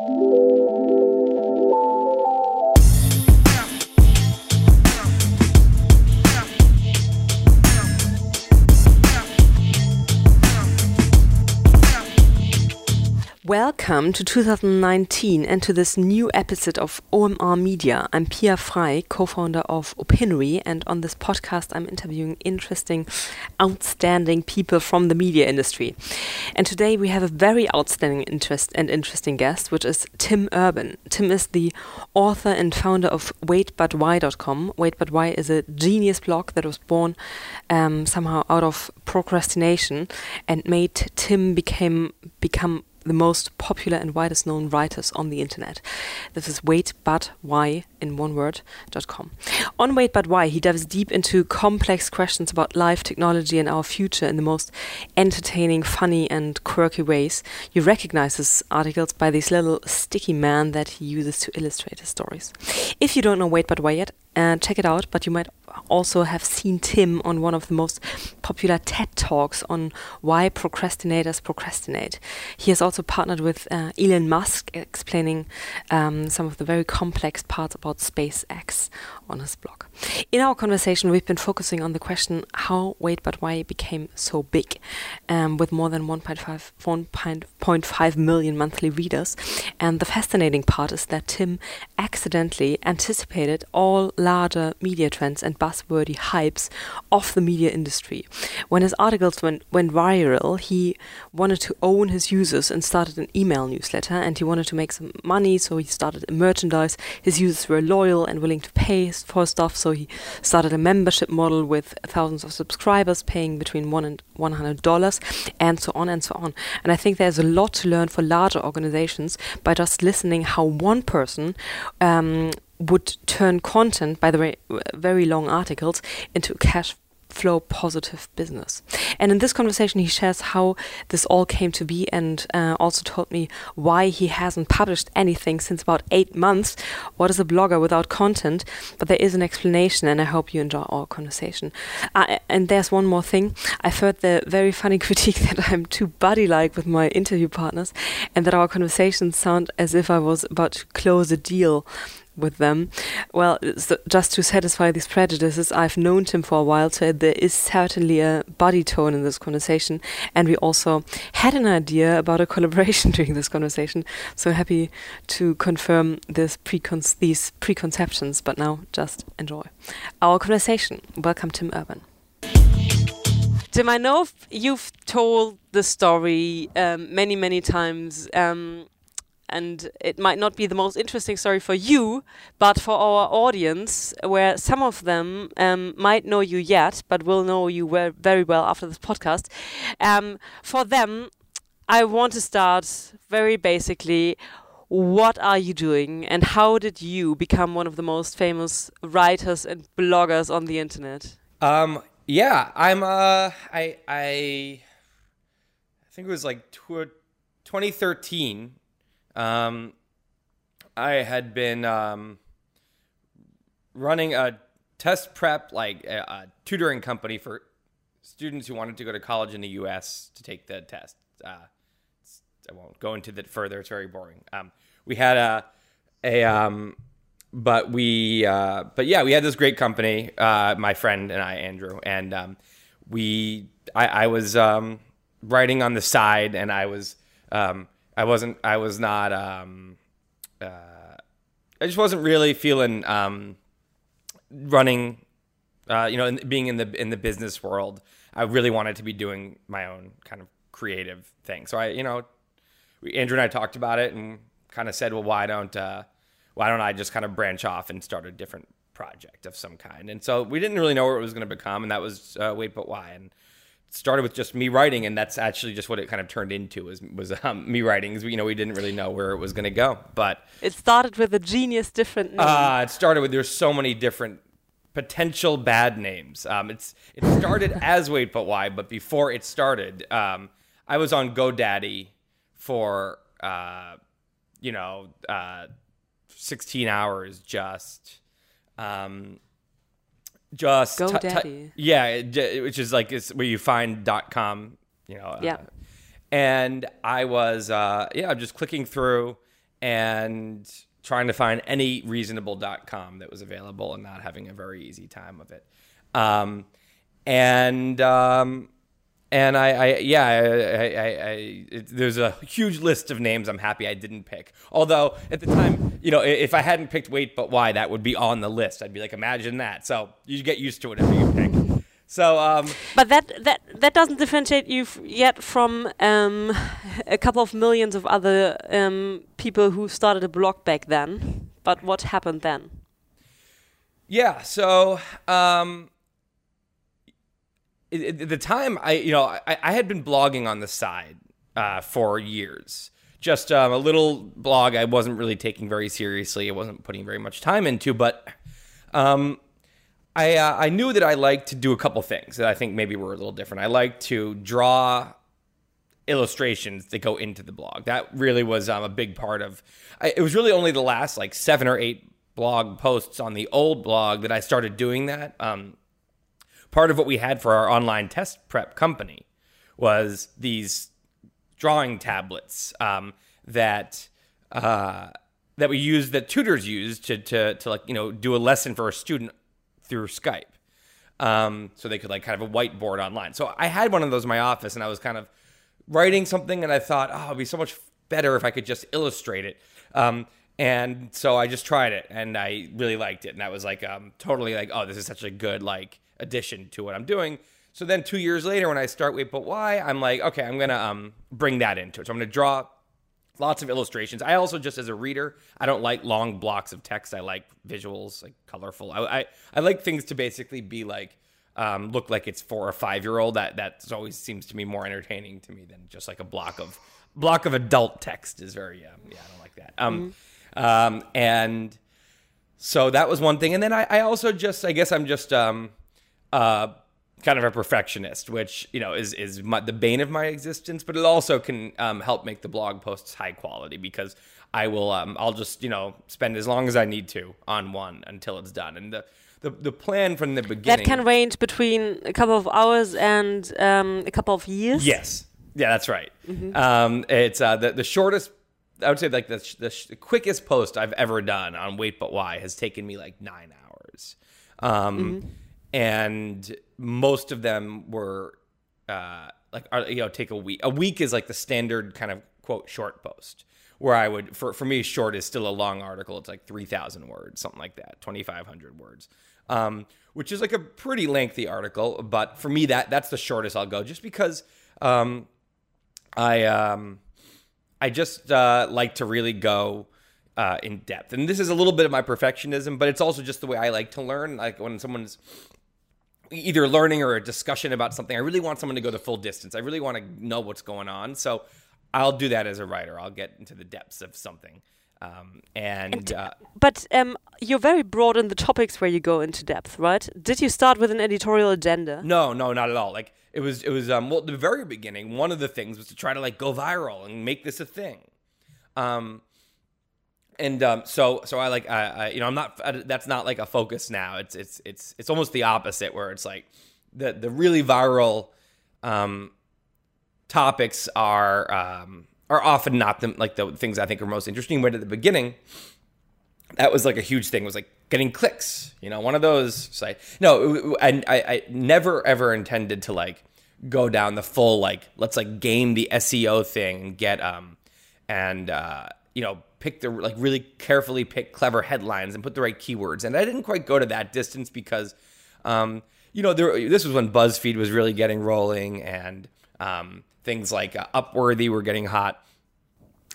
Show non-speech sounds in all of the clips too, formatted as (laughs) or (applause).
you Welcome to 2019 and to this new episode of OMR Media. I'm Pia Frei, co founder of Opinary, and on this podcast, I'm interviewing interesting, outstanding people from the media industry. And today, we have a very outstanding interest and interesting guest, which is Tim Urban. Tim is the author and founder of WaitButWhy.com. Wait But Why is a genius blog that was born um, somehow out of procrastination and made Tim became become the most popular and widest known writers on the internet. This is Wait But Why in one word.com. On Wait But Why, he dives deep into complex questions about life, technology, and our future in the most entertaining, funny, and quirky ways. You recognize his articles by these little sticky man that he uses to illustrate his stories. If you don't know Wait But Why yet, uh, check it out, but you might also have seen Tim on one of the most popular TED Talks on why procrastinators procrastinate. He has also partnered with uh, Elon Musk, explaining um, some of the very complex parts about SpaceX on his blog. In our conversation, we've been focusing on the question how Wait But Why became so big, um, with more than 1.5, 1.5 million monthly readers. And the fascinating part is that Tim accidentally anticipated all larger media trends and buzzwordy hypes of the media industry. When his articles went, went viral, he wanted to own his users and started an email newsletter, and he wanted to make some money, so he started a merchandise. His users were loyal and willing to pay for stuff, so he started a membership model with thousands of subscribers paying between one and one hundred dollars, and so on and so on. And I think there's a lot to learn for larger organizations by just listening how one person um, would turn content, by the way, very long articles, into cash flow positive business. And in this conversation, he shares how this all came to be and uh, also told me why he hasn't published anything since about eight months. What is a blogger without content? But there is an explanation, and I hope you enjoy our conversation. Uh, and there's one more thing. I've heard the very funny (laughs) critique that I'm too buddy like with my interview partners and that our conversations sound as if I was about to close a deal with them. Well, so just to satisfy these prejudices, I've known Tim for a while, so there is certainly a body tone in this conversation. And we also had an idea about a collaboration (laughs) during this conversation. So happy to confirm this precon- these preconceptions, but now just enjoy our conversation. Welcome, Tim Urban. Tim, I know you've told the story um, many, many times. Um, and it might not be the most interesting story for you, but for our audience, where some of them um, might know you yet, but will know you very well after this podcast. Um, for them, I want to start very basically. What are you doing, and how did you become one of the most famous writers and bloggers on the internet? Um, yeah, I'm. Uh, I I I think it was like 2013 um, I had been um, running a test prep, like a, a, tutoring company for students who wanted to go to college in the U.S. to take the test. Uh, I won't go into that further; it's very boring. Um, we had a a um, but we uh, but yeah, we had this great company. Uh, my friend and I, Andrew, and um, we I, I was um, writing on the side, and I was um, I wasn't. I was not. Um, uh, I just wasn't really feeling um, running. Uh, you know, in, being in the in the business world, I really wanted to be doing my own kind of creative thing. So I, you know, Andrew and I talked about it and kind of said, well, why don't uh, why don't I just kind of branch off and start a different project of some kind? And so we didn't really know where it was going to become, and that was uh, wait, but why? And started with just me writing, and that's actually just what it kind of turned into was was um, me writing. You know, we didn't really know where it was going to go, but it started with a genius different. Name. Uh, it started with there's so many different potential bad names. Um, it's it started (laughs) as Wait But Why, but before it started, um, I was on GoDaddy for uh, you know uh, 16 hours just. Um, just GoDaddy. T- t- yeah, which is like it's where you find dot com, you know. Yeah. Uh, and I was uh, yeah, I'm just clicking through, and trying to find any reasonable .com that was available and not having a very easy time of it. Um, and um, and I, I yeah, I, I, I it, there's a huge list of names I'm happy I didn't pick. Although at the time, you know, if I hadn't picked Wait But Why, that would be on the list. I'd be like, imagine that. So you get used to whatever you pick. So, um, but that that that doesn't differentiate you yet from um, a couple of millions of other um, people who started a blog back then. But what happened then? Yeah. So. Um, the time, I you know I, I had been blogging on the side uh, for years. Just um, a little blog I wasn't really taking very seriously. I wasn't putting very much time into, but um, I uh, I knew that I liked to do a couple things that I think maybe were a little different. I like to draw illustrations that go into the blog. That really was um, a big part of. I, it was really only the last like seven or eight blog posts on the old blog that I started doing that. Um, part of what we had for our online test prep company was these drawing tablets um, that uh, that we use that tutors use to, to to like you know do a lesson for a student through Skype. Um, so they could like kind of a whiteboard online. So I had one of those in my office, and I was kind of writing something, and I thought, oh, it'd be so much better if I could just illustrate it. Um, and so I just tried it, and I really liked it, and I was like, um, totally like, oh, this is such a good like addition to what I'm doing. So then two years later, when I start Wait But Why, I'm like, okay, I'm gonna um, bring that into it. So I'm gonna draw lots of illustrations. I also just as a reader, I don't like long blocks of text. I like visuals, like colorful. I I, I like things to basically be like um, look like it's four or five year old. That that always seems to me more entertaining to me than just like a block of block of adult text is very um, yeah I don't like that. Um, mm-hmm. um, and so that was one thing, and then I, I also just I guess I'm just um, uh, kind of a perfectionist, which you know is is my, the bane of my existence. But it also can um, help make the blog posts high quality because I will um, I'll just you know spend as long as I need to on one until it's done. And the the, the plan from the beginning that can range between a couple of hours and um, a couple of years. Yes, yeah, that's right. Mm-hmm. Um, it's uh, the the shortest. I would say like the, the, the quickest post I've ever done on Wait But Why has taken me like nine hours. Um, mm-hmm and most of them were uh, like you know take a week. A week is like the standard kind of quote short post where I would for for me short is still a long article. It's like three thousand words, something like that, twenty five hundred words, um, which is like a pretty lengthy article. But for me, that that's the shortest I'll go, just because um, I um, I just uh, like to really go. Uh, in depth, and this is a little bit of my perfectionism, but it's also just the way I like to learn. Like when someone's either learning or a discussion about something. I really want someone to go the full distance. I really want to know what's going on. So I'll do that as a writer. I'll get into the depths of something. Um, and, and uh, but um, you're very broad in the topics where you go into depth, right? Did you start with an editorial agenda? No, no, not at all. Like it was, it was. Um, well, the very beginning, one of the things was to try to like go viral and make this a thing. Um, and um, so so I like I, I, you know I'm not that's not like a focus now. It's it's it's it's almost the opposite where it's like the the really viral um, topics are um, are often not the like the things I think are most interesting. But at the beginning, that was like a huge thing. Was like getting clicks. You know, one of those sites. No, I, I I never ever intended to like go down the full like let's like game the SEO thing and get um and uh, you know pick the like really carefully pick clever headlines and put the right keywords. And I didn't quite go to that distance because, um, you know, there, this was when BuzzFeed was really getting rolling and um, things like uh, Upworthy were getting hot.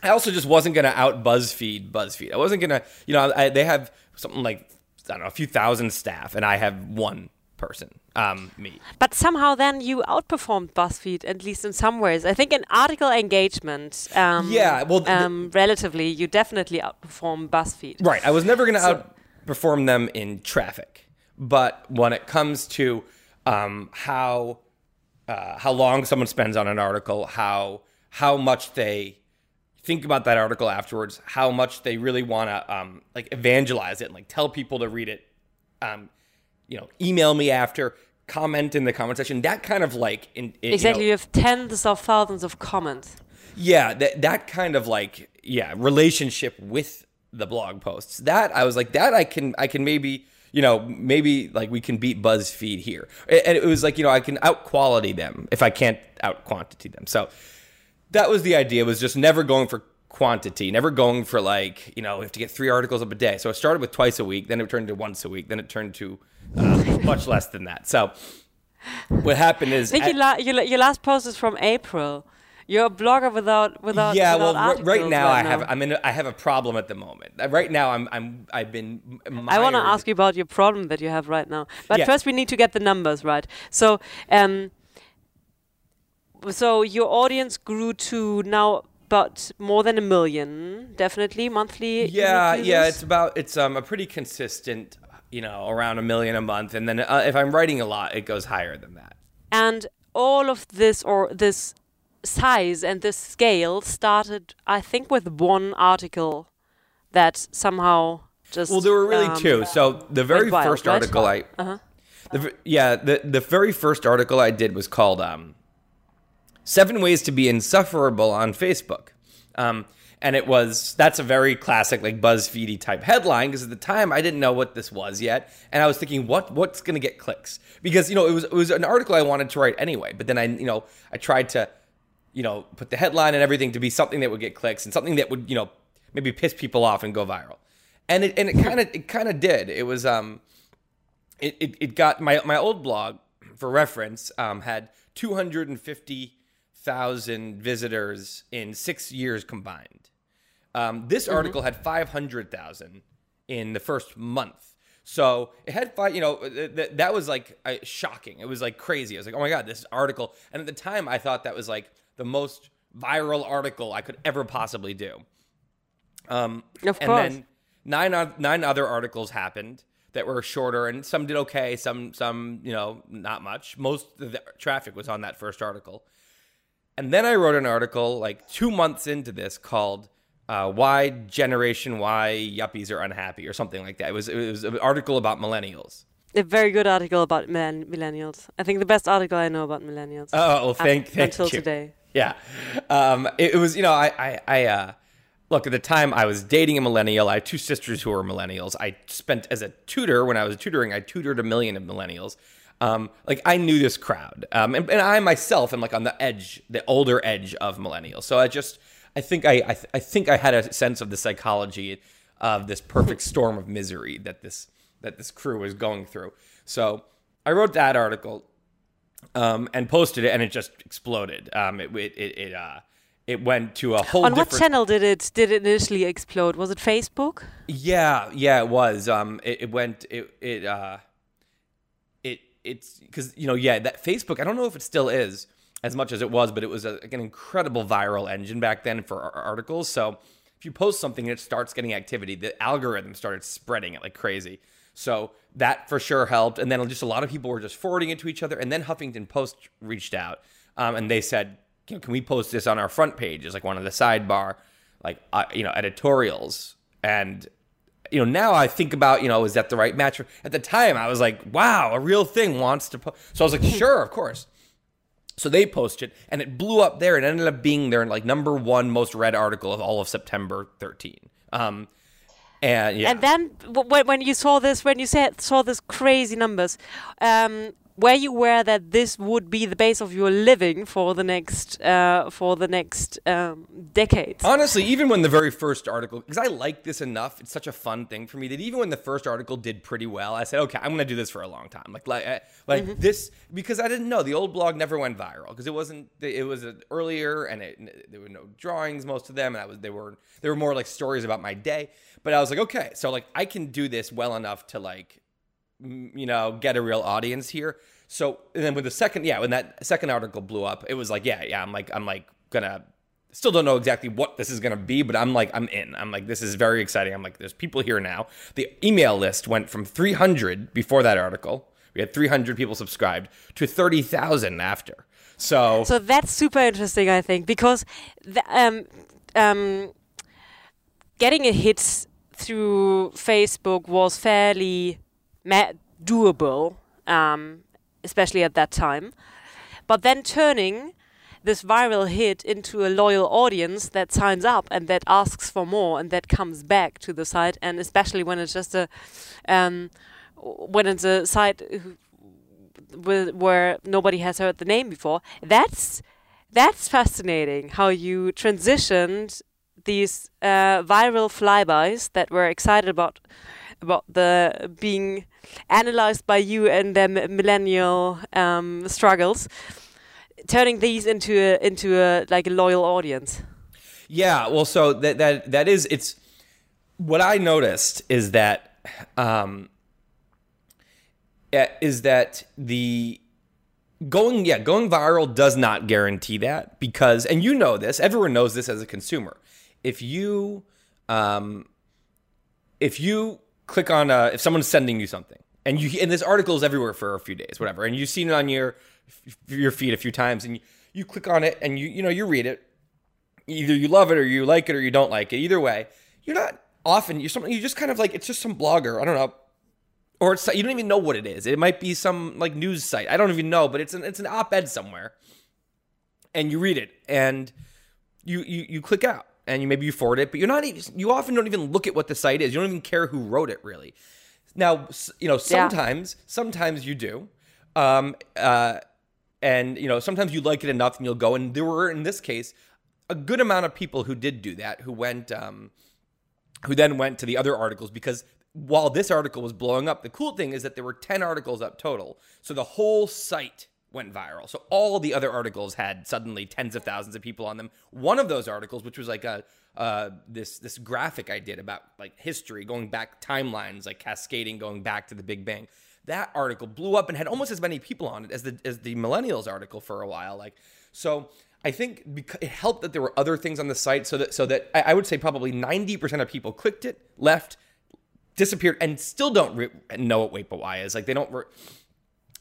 I also just wasn't going to out BuzzFeed BuzzFeed. I wasn't going to, you know, I, they have something like I don't know a few thousand staff, and I have one person, um, me. But somehow then you outperformed BuzzFeed, at least in some ways. I think in article engagement, um, yeah, well, um, relatively, you definitely outperform BuzzFeed. Right. I was never going to so, outperform them in traffic, but when it comes to um, how uh, how long someone spends on an article, how how much they think about that article afterwards, how much they really want to um, like evangelize it and like tell people to read it. Um, you know, email me after, comment in the comment section. That kind of like in, in, exactly. You, know, you, have tens of thousands of comments. Yeah, that that kind of like yeah relationship with the blog posts. That I was like that I can I can maybe you know maybe like we can beat BuzzFeed here, and it was like you know I can out quality them if I can't out quantity them. So that was the idea was just never going for quantity, never going for like, you know, we have to get three articles up a day. So it started with twice a week, then it turned to once a week, then it turned to uh, much less than that. So what happened is. I think at, your, la- your last post is from April. You're a blogger without without. Yeah, without well, r- right now right I now. have I'm in a, I have a problem at the moment. Uh, Right now I'm I'm I've been. I want to ask you about your problem that you have right now, but Yeah. first we need to get the numbers right. So, um, so your audience grew to now about more than a million, definitely monthly. Yeah, yeah, it's about it's um a pretty consistent, you know, around a million a month, and then uh, if I'm writing a lot, it goes higher than that. and all of this or this size and this scale started, I think, with one article that somehow just. Well, there were really um, two. So the very wild, first right? article I, Uh-huh. the, yeah, the the very first article I did was called um, Seven Ways to Be Insufferable on Facebook. Um, and it was that's a very classic like BuzzFeedy type headline because at the time I didn't know what this was yet, and I was thinking what what's gonna get clicks because you know it was it was an article I wanted to write anyway, but then I you know I tried to you know put the headline and everything to be something that would get clicks and something that would you know maybe piss people off and go viral, and it and it kind of it kind of did. It was um it, it, it got my my old blog for reference um, had 250,000 visitors in six years combined. Um, this article had 500,000 in the first month. So it had five, you know, th- th- that was like uh, shocking. It was like crazy. I was like, oh my God, this article. And at the time, I thought that was like the most viral article I could ever possibly do. Um, Of and course. then nine nine other articles happened that were shorter, and some did okay, some some you know not much. Most of the traffic was on that first article, and then I wrote an article like two months into this called uh, "Why Generation Y Yuppies Are Unhappy" or something like that. It was it was an article about millennials. a very good article about millenn- millennials. I think the best article I know about millennials. Oh, well, thank, thank until you. today. Yeah. Um, it, it was, you know, I, I, I, uh, look, at the time I was dating a millennial. I had two sisters who were millennials. I spent as a tutor, when I was tutoring, I tutored a million of millennials. Um, like I knew this crowd. Um, and, and I myself am like on the edge, the older edge of millennials. So I just, I think I, I, th- I think I had a sense of the psychology of this perfect (laughs) storm of misery that this, that this crew was going through. So I wrote that article um, and posted it, and it just exploded. Um, it it it, it uh it went to a whole On what channel did it did it initially explode? Was it Facebook? yeah, yeah, it was. Um, it, it went. It it uh, it it's because you know yeah that Facebook. I don't know if it still is as much as it was, but it was a, like an incredible viral engine back then for articles. So if you post something and it starts getting activity, the algorithm started spreading it like crazy. So that for sure helped. And then just a lot of people were just forwarding it to each other. And then Huffington Post reached out um, and they said, can, can we post this on our front page as like one of the sidebar, like, uh, you know, editorials? And, you know, now I think about, you know, is that the right match? At the time, I was like, wow, a real thing wants to post. So I was like, sure, of course. So they posted, and it blew up there. It ended up being their like number one most read article of all of September 13. Um, and yeah, And then when you saw this, when you saw this crazy numbers, um, were you aware that this would be the base of your living for the next uh, for the next um, decades? Honestly, even when the very first article, because I like this enough, it's such a fun thing for me that even when the first article did pretty well, I said, okay, I'm gonna do this for a long time. Like, like, like this because I didn't know the old blog never went viral because it wasn't. It was uh, earlier and it, there were no drawings, most of them, and I was they were they were more like stories about my day. But I was like, okay, so like I can do this well enough to like you know, get a real audience here. So and then with the second, yeah, when that second article blew up, it was like, yeah, yeah, I'm like, I'm like gonna still don't know exactly what this is gonna be, but I'm like, I'm in. I'm like, this is very exciting. I'm like, there's people here now. The email list went from 300 before that article. We had 300 people subscribed to 30,000 after. So, So that's super interesting, I think, because the, um, um, getting a hit through Facebook was fairly doable, um, especially at that time. But then turning this viral hit into a loyal audience that signs up and that asks for more and that comes back to the site and especially when it's just a um, when it's a site where nobody has heard the name before that's that's fascinating how you transitioned these uh, viral flybys that were excited about about the being analyzed by you and their millennial um, struggles, turning these into a, into a like a loyal audience. Yeah, well, so that that that is it's what I noticed is that um, is that the going yeah going viral does not guarantee that because and you know this everyone knows this as a consumer if you um, if you click on uh, if someone's sending you something. And you and this article is everywhere for a few days whatever. And you've seen it on your your feed a few times and you, you click on it and you you know you read it. Either you love it or you like it or you don't like it. Either way you're not often you're something you just kind of like it's just some blogger i don't know. Or it's you don't even know what it is. It might be some like news site. I don't even know but it's an it's an op-ed somewhere. And you read it and you you, you click out and you maybe you forward it, but you're not even you often don't even look at what the site is. You don't even care who wrote it really. Now, you know, sometimes yeah. sometimes you do. Um uh and you know, sometimes you like it enough and you'll go and there were in this case a good amount of people who did do that who went um who then went to the other articles because while this article was blowing up, the cool thing is that there were 10 articles up total. So the whole site went viral. So all the other articles had suddenly tens of thousands of people on them. One of those articles, which was like a uh, this this graphic I did about like history, going back timelines, like cascading, going back to the Big Bang. That article blew up and had almost as many people on it as the as the millennials article for a while. Like so. I think it helped that there were other things on the site, so that so that I would say probably ninety percent of people clicked it, left, disappeared, and still don't re- know what Wait But Why is. Like they don't. Re-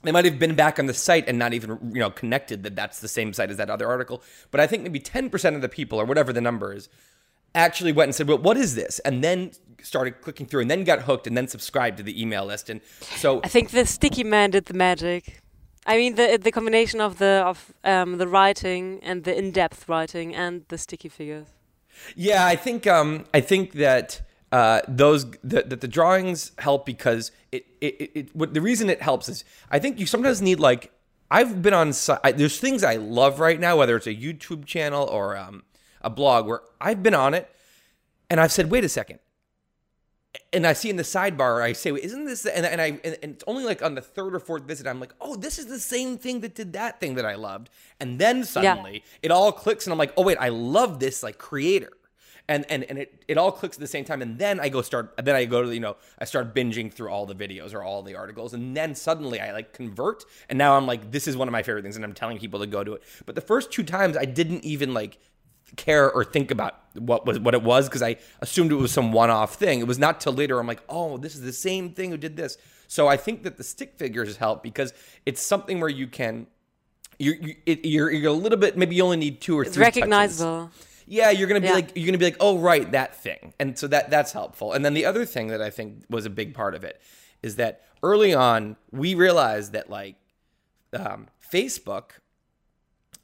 they might have been back on the site and not even you know connected that that's the same site as that other article. But i think maybe 10% of the people or whatever the number is actually went and said well what is this? And then started clicking through and then got hooked and then subscribed to the email list. And so i think the sticky man did the magic. I mean the the combination of the of um, the writing and the in-depth writing and the sticky figures. Yeah, I think um, I think that uh, those that the, the, drawings help because it, it, it, it what, the reason it helps is I think you sometimes need like I've been on I, there's things I love right now whether it's a YouTube channel or um, a blog where I've been on it and I've said wait a second. And I see in the sidebar I say isn't this and, and I and, and it's only like on the third or fourth visit I'm like oh this is the same thing that did that thing that I loved. And then suddenly yeah. it all clicks and I'm like oh wait I love this like creator and and and it, it all clicks at the same time. And then i go start then i go to you know i start binging through all the videos or all the articles. And then suddenly i like convert. And now i'm like this is one of my favorite things. And i'm telling people to go to it. But the first two times i didn't even like care or think about what was what it was because i assumed it was some one-off thing. It was not till later i'm like oh this is the same thing who did this. So i think that the stick figures help because it's something where you can you're, you, it, you're, you're a little bit maybe you only need two or it's three recognizable. touches yeah, you're gonna be yeah. like you're gonna be like, oh right, that thing, and so that that's helpful. And then the other thing that I think was a big part of it is that early on we realized that like um, Facebook,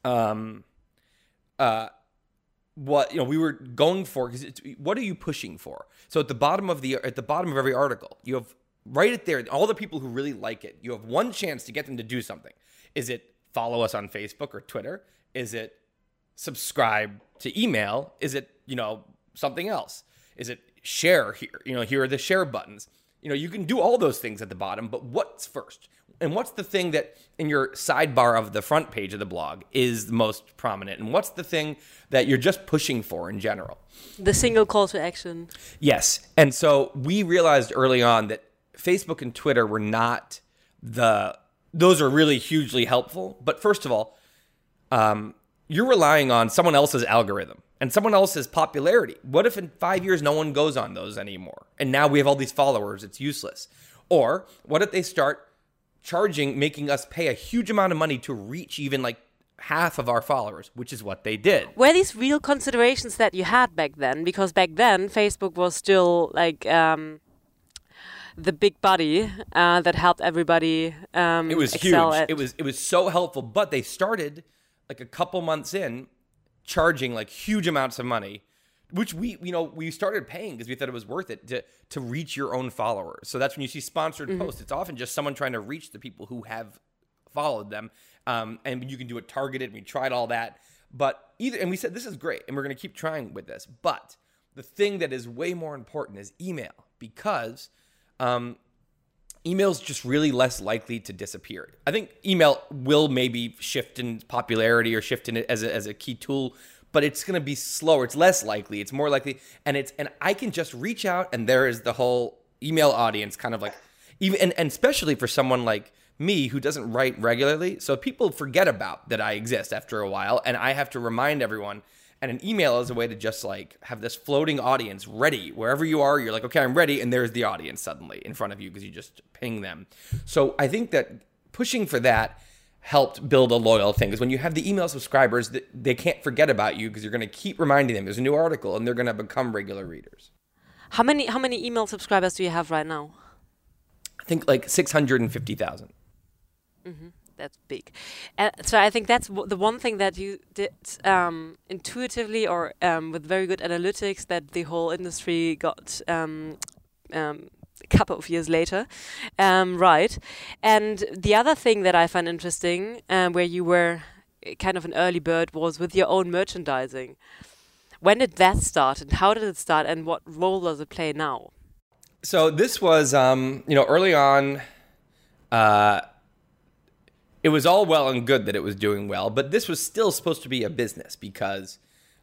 um, uh, what you know we were going for because what are you pushing for? So at the bottom of the at the bottom of every article, you have right at there all the people who really like it. You have one chance to get them to do something. Is it follow us on Facebook or Twitter? Is it subscribe to email? Is it, you know, something else? Is it share here? You know, here are the share buttons. You know, you can do all those things at the bottom, but what's first? And what's the thing that in your sidebar of the front page of the blog is the most prominent? And what's the thing that you're just pushing for in general? The single call to action. Yes. And so we realized early on that Facebook and Twitter were not the, those are really hugely helpful. But first of all, um, you're relying on someone else's algorithm and someone else's popularity. What if in five years no one goes on those anymore? And now we have all these followers, it's useless. Or what if they start charging, making us pay a huge amount of money to reach even like half of our followers, which is what they did. Were these real considerations that you had back then? Because back then, Facebook was still like um, the big buddy uh, that helped everybody. Um, it was huge. It was it was so helpful, but they started like a couple months in, charging like huge amounts of money, which we you know we started paying because we thought it was worth it to to reach your own followers. So that's when you see sponsored mm-hmm. posts. It's often just someone trying to reach the people who have followed them, um, and you can do it targeted. We tried all that, but either and we said this is great, and we're going to keep trying with this. But the thing that is way more important is email because um, email is just really less likely to disappear. I think email will maybe shift in popularity or shift in it as a, as a key tool, but it's going to be slower. It's less likely. It's more likely, and it's and I can just reach out, and there is the whole email audience, kind of like even and, and especially for someone like me who doesn't write regularly. So people forget about that I exist after a while, and I have to remind everyone and an email is a way to just like have this floating audience ready wherever you are. You're like, okay, I'm ready. And there's the audience suddenly in front of you because you just ping them. So I think that pushing for that helped build a loyal thing because when you have the email subscribers, they can't forget about you because you're going to keep reminding them there's a new article and they're going to become regular readers. How many how many email subscribers do you have right now? I think like 650,000. Mm-hmm that's big. And so I think that's the one thing that you did um, intuitively or um, with very good analytics that the whole industry got um, um a couple of years later, um, right? And the other thing that I find interesting, um, where you were kind of an early bird, was with your own merchandising. When did that start, and how did it start, and what role does it play now? So this was, you know, early on. Uh, it was all well and good that it was doing well, but this was still supposed to be a business because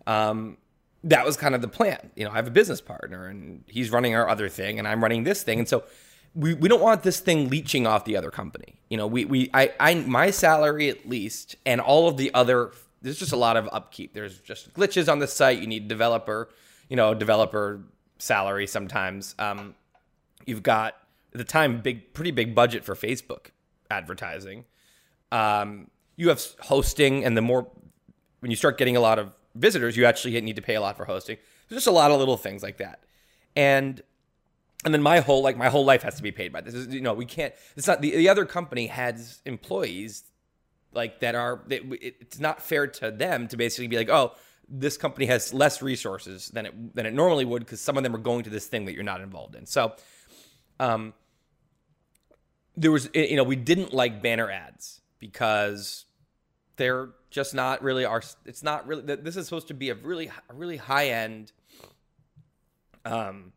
um, that was kind of the plan. You know, I have a business partner and he's running our other thing and I'm running this thing. And so we, we don't want this thing leeching off the other company. You know, we, we I, I my salary at least and all of the other there's just a lot of upkeep. There's just glitches on the site. You need developer, you know, developer salary sometimes. Um, you've got at the time big pretty big budget for Facebook advertising. Um, you have hosting, and the more when you start getting a lot of visitors, you actually need to pay a lot for hosting. There's just a lot of little things like that, and and then my whole like my whole life has to be paid by this. Is, you know, we can't. It's not the the other company has employees like that are. it's not fair to them to basically be like, oh, this company has less resources than it than it normally would because some of them are going to this thing that you're not involved in. So, um, there was you know we didn't like banner ads because they're just not really our it's not really this is supposed to be a really a really high end um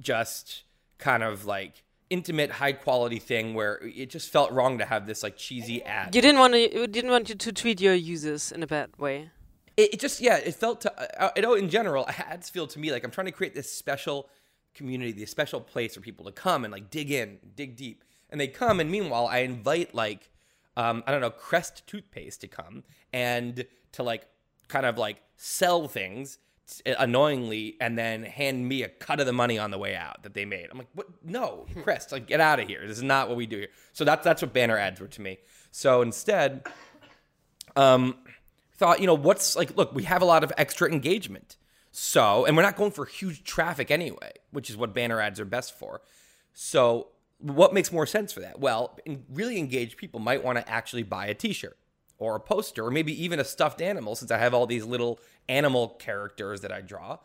just kind of like intimate high quality thing where it just felt wrong to have this like cheesy ad. You didn't want to you didn't want you to treat your users in a bad way. It, it just yeah it felt to uh, you know in general ads feel to me like i'm trying to create this special community this special place for people to come and like dig in dig deep. And they come and meanwhile i invite like um, I don't know, Crest toothpaste to come and to like kind of like sell things annoyingly and then hand me a cut of the money on the way out that they made. I'm like, what? No, Crest, like get out of here. This is not what we do here. So that's that's what banner ads were to me. So instead, um, thought you know what's like. Look, we have a lot of extra engagement. So, and we're not going for huge traffic anyway, which is what banner ads are best for. So what makes more sense for that? Well, really engaged people might want to actually buy a t-shirt or a poster or maybe even a stuffed animal since I have all these little animal characters that I draw.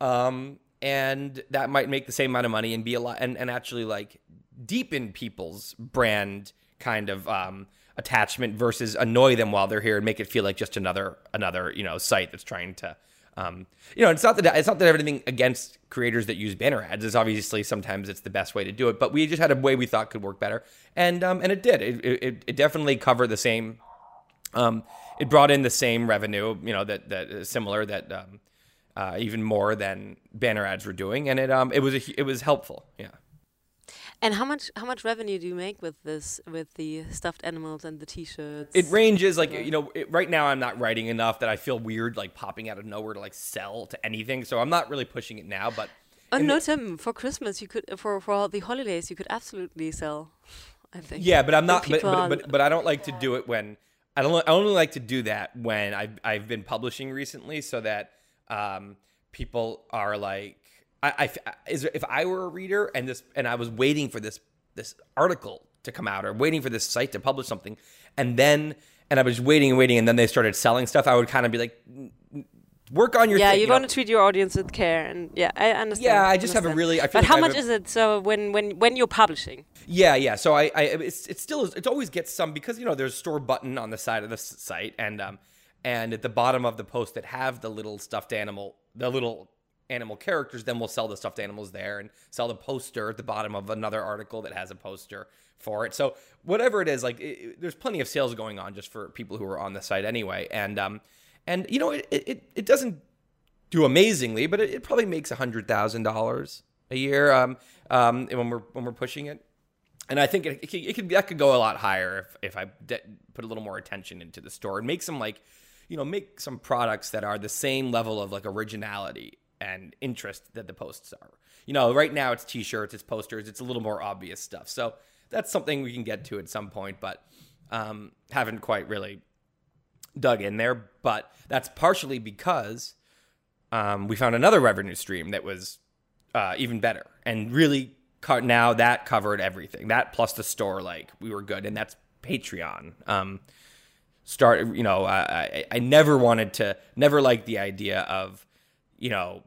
Um, and that might make the same amount of money and be a lot and, and actually like deepen people's brand kind of um, attachment versus annoy them while they're here and make it feel like just another another you know site that's trying to um, you know, it's not that it's not that everything against creators that use banner ads. It's obviously sometimes it's the best way to do it, but we just had a way we thought could work better, and um, and it did. It, it, it definitely covered the same. Um, it brought in the same revenue, you know, that that similar that um, uh, even more than banner ads were doing, and it um it was a, it was helpful, yeah. And how much how much revenue do you make with this with the stuffed animals and the t-shirts? It ranges like you know it, right now I'm not writing enough that I feel weird like popping out of nowhere to like sell to anything. So I'm not really pushing it now, but Oh no, Tim! For Christmas, you could for for the holidays, you could absolutely sell. I think. Yeah, but I'm not. But, but, but, but I don't like to do it when I don't. I only like to do that when I've I've been publishing recently, so that um, people are like I, I, if I were a reader and this and I was waiting for this this article to come out or waiting for this site to publish something, and then and I was waiting and waiting, and then they started selling stuff. I would kind of be like, work on your yeah, thing, you know? want to treat your audience with care, and yeah, I understand. Yeah, I just have a really. I feel But like how I much a- is it? So when when when you're publishing, Yeah, yeah. So I, I it's it's still it always gets some because you know there's a store button on the side of the site and um and at the bottom of the post that have the little stuffed animal, the little animal characters, then we'll sell the stuffed animals there and sell the poster at the bottom of another article that has a poster for it. So whatever it is, like it, there's plenty of sales going on just for people who are on the site anyway. And um and you know it it, it doesn't do amazingly, but it, it probably makes a hundred thousand dollars a year um, um, when we're when we're pushing it. And I think it, it could that could go a lot higher if if I de- put a little more attention into the store and make some like, you know, make some products that are the same level of like originality and interest that the posts are. You know, right now it's t-shirts, it's posters, it's a little more obvious stuff. So that's something we can get to at some point, but um, haven't quite really dug in there. But that's partially because um, we found another revenue stream that was uh, even better and really co- now that covered everything that plus the store like we were good and that's patreon um, start you know I, I, I never wanted to never liked the idea of you know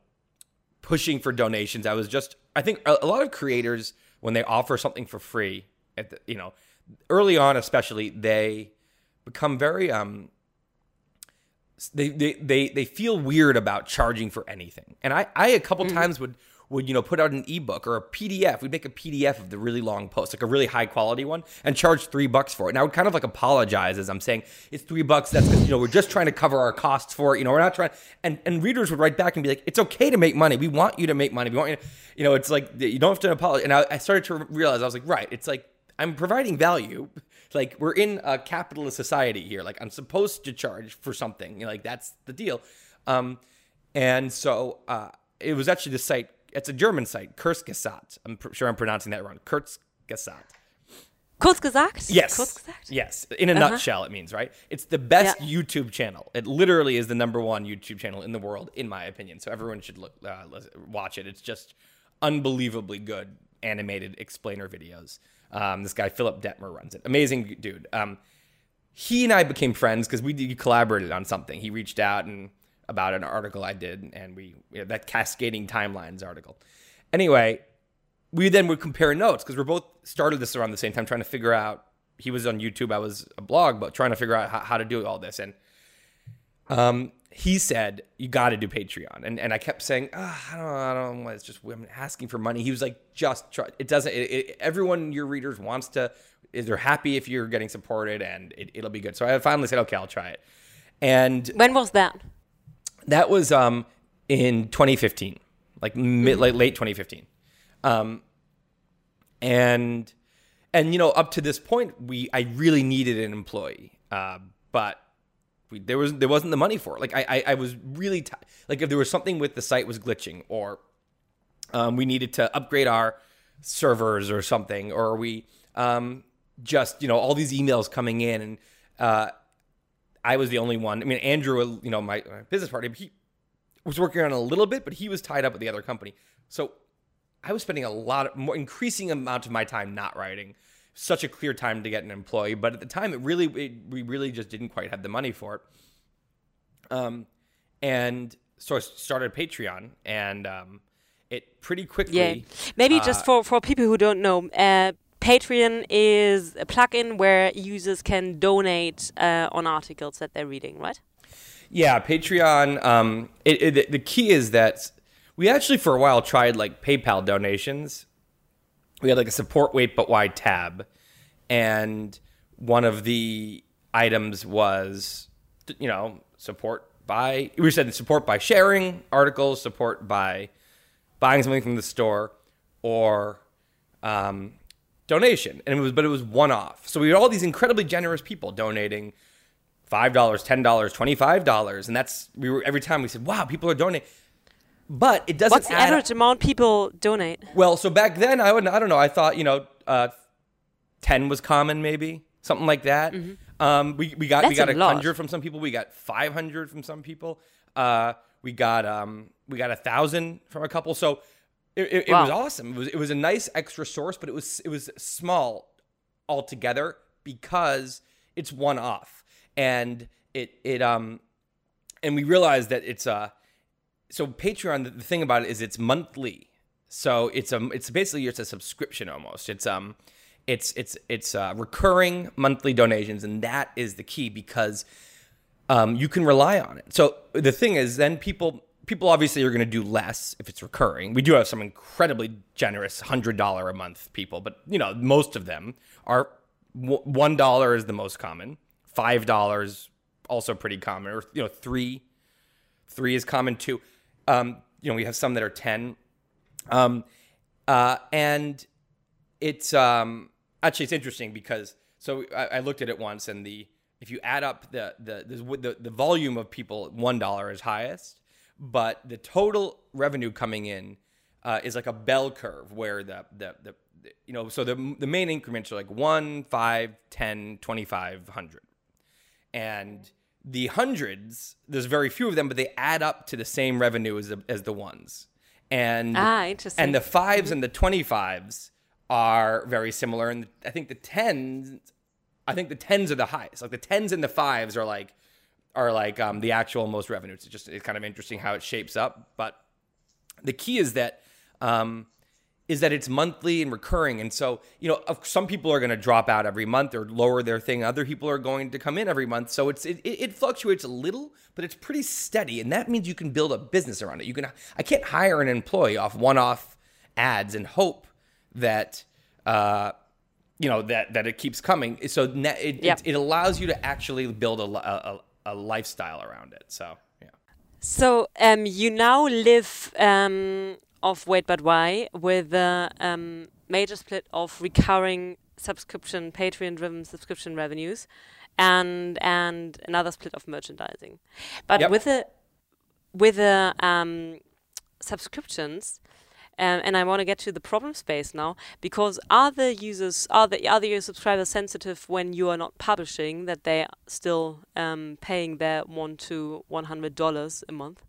pushing for donations i was just i think a, lot of creators when they offer something for free at the, you know early on especially they become very um they, they they they feel weird about charging for anything. And I I a couple times would would you know put out an ebook or a PDF. We'd make a PDF of the really long post, like a really high quality one, and charge three bucks for it. And I would kind of like apologize as I'm saying it's three bucks. That's 'cause, you know we're just trying to cover our costs for it. You know we're not trying. And and readers would write back and be like, it's okay to make money. We want you to make money. We want you. To, you know it's like you don't have to apologize. And I, I started to realize I was like, right. It's like I'm providing value. Like we're in a capitalist society here. Like I'm supposed to charge for something. You know, like that's the deal. Um, and so uh, it was actually the site. It's a German site, Kurzgesagt. I'm pr- sure I'm pronouncing that wrong. Kurzgesagt. kurz gesagt. Yes. Kurz gesagt. Yes. In a Uh-huh. nutshell, it means right. It's the best Yeah. YouTube channel. It literally is the number one YouTube channel in the world, in my opinion. So everyone should look, uh, watch it. It's just unbelievably good animated explainer videos. Um, this guy Philipp Dettmer runs it. Amazing dude. Um, he and I became friends because we did- collaborated on something. He reached out and about an article I did, and we you know, that cascading timelines article. Anyway, we then would compare notes because we're both started this around the same time, trying to figure out. He was on YouTube, I was a blog, but trying to figure out how, how to do all this. And um, he said, "You got to do Patreon," and and I kept saying, "Ah, "I don't, I don't. know. It's just I'm asking for money." He was like, "Just try." It doesn't. It, it, everyone, your readers, wants to. Is they're happy if you're getting supported, and it, it'll be good. So I finally said, "Okay, I'll try it." And When was that? That was um in 2015 like mid like late 2015 um and and you know up to this point we i really needed an employee uh, but we, there was there wasn't the money for it. Like i i, I was really t- like if there was something with the site was glitching or um, we needed to upgrade our servers or something or we um just you know all these emails coming in and uh I was the only one. I mean, Andrew, you know, my, my business partner, he was working on a little bit, but he was tied up with the other company. So I was spending a lot of more increasing amount of my time not writing. Such a clear time to get an employee, but at the time, it really, it, we really just didn't quite have the money for it. Um, and so I started Patreon, and um, it pretty quickly. Yeah. Maybe uh, just for, for people who don't know, uh, Patreon is a plugin where users can donate uh, on articles that they're reading, right? Yeah, Patreon. Um, it, it, the key is that we actually for a while tried like PayPal donations. We had like a support wait but why tab, and one of the items was, you know, support by. We said support by sharing articles, support by buying something from the store, or um, donation. And it was, but it was one off. So we had all these incredibly generous people donating five dollars, ten dollars, twenty-five dollars, and that's we were every time we said, "Wow, people are donating." But it doesn't. What's the average amount people donate? Well, so back then I would I don't know. I thought you know, uh, ten was common, maybe something like that. Um, we we got we Mm-hmm. Got a a hundred from some people. We got five hundred from some people. Uh, we got um we got a thousand from a couple. So it, it, it was awesome. It was it was a nice extra source, but it was it was small altogether because it's one off. And it it um and we realized that it's uh so Patreon the, the thing about it is it's monthly. So it's um it's basically it's a subscription almost. It's um it's it's it's uh, recurring monthly donations and that is the key because um, you can rely on it. So the thing is then people people obviously are going to do less if it's recurring. We do have some incredibly generous hundred dollar a month people, but you know most of them are one dollar is the most common. Five dollars also pretty common, or you know three, three is common too. Um, you know we have some that are ten, um, uh, and it's um, actually it's interesting because so I, I looked at it once and the if you add up the the the, the volume of people, one dollar is highest but the total revenue coming in uh, is like a bell curve where the, the, the, you know, so the, the main increments are like 1, 5, 10, 25, 100. And the hundreds, there's very few of them, but they add up to the same revenue as the, as the ones. And, ah, interesting. and the 5s mm-hmm. and the 25s are very similar. And I think the 10s, I think the 10s are the highest. Like the 10s and the 5s are like are like um, the actual most revenue. It's just it's kind of interesting how it shapes up. But the key is that um, is that it's monthly and recurring. And so you know, some people are going to drop out every month or lower their thing. Other people are going to come in every month. So it's it, it fluctuates a little, but it's pretty steady, and that means you can build a business around it. You can I can't hire an employee off one-off ads and hope that. Uh, you know that that it keeps coming, so it, yep. it, it allows you to actually build a, a, a lifestyle around it. So yeah. So um, you now live um, of Wait But Why with a um, major split of recurring subscription, Patreon-driven subscription revenues, and and another split of merchandising. But yep. with the with the um, subscriptions, um, and I want to get to the problem space now because are the users, are the are the subscribers sensitive when you are not publishing that they are still um, paying their one to one hundred dollars a month?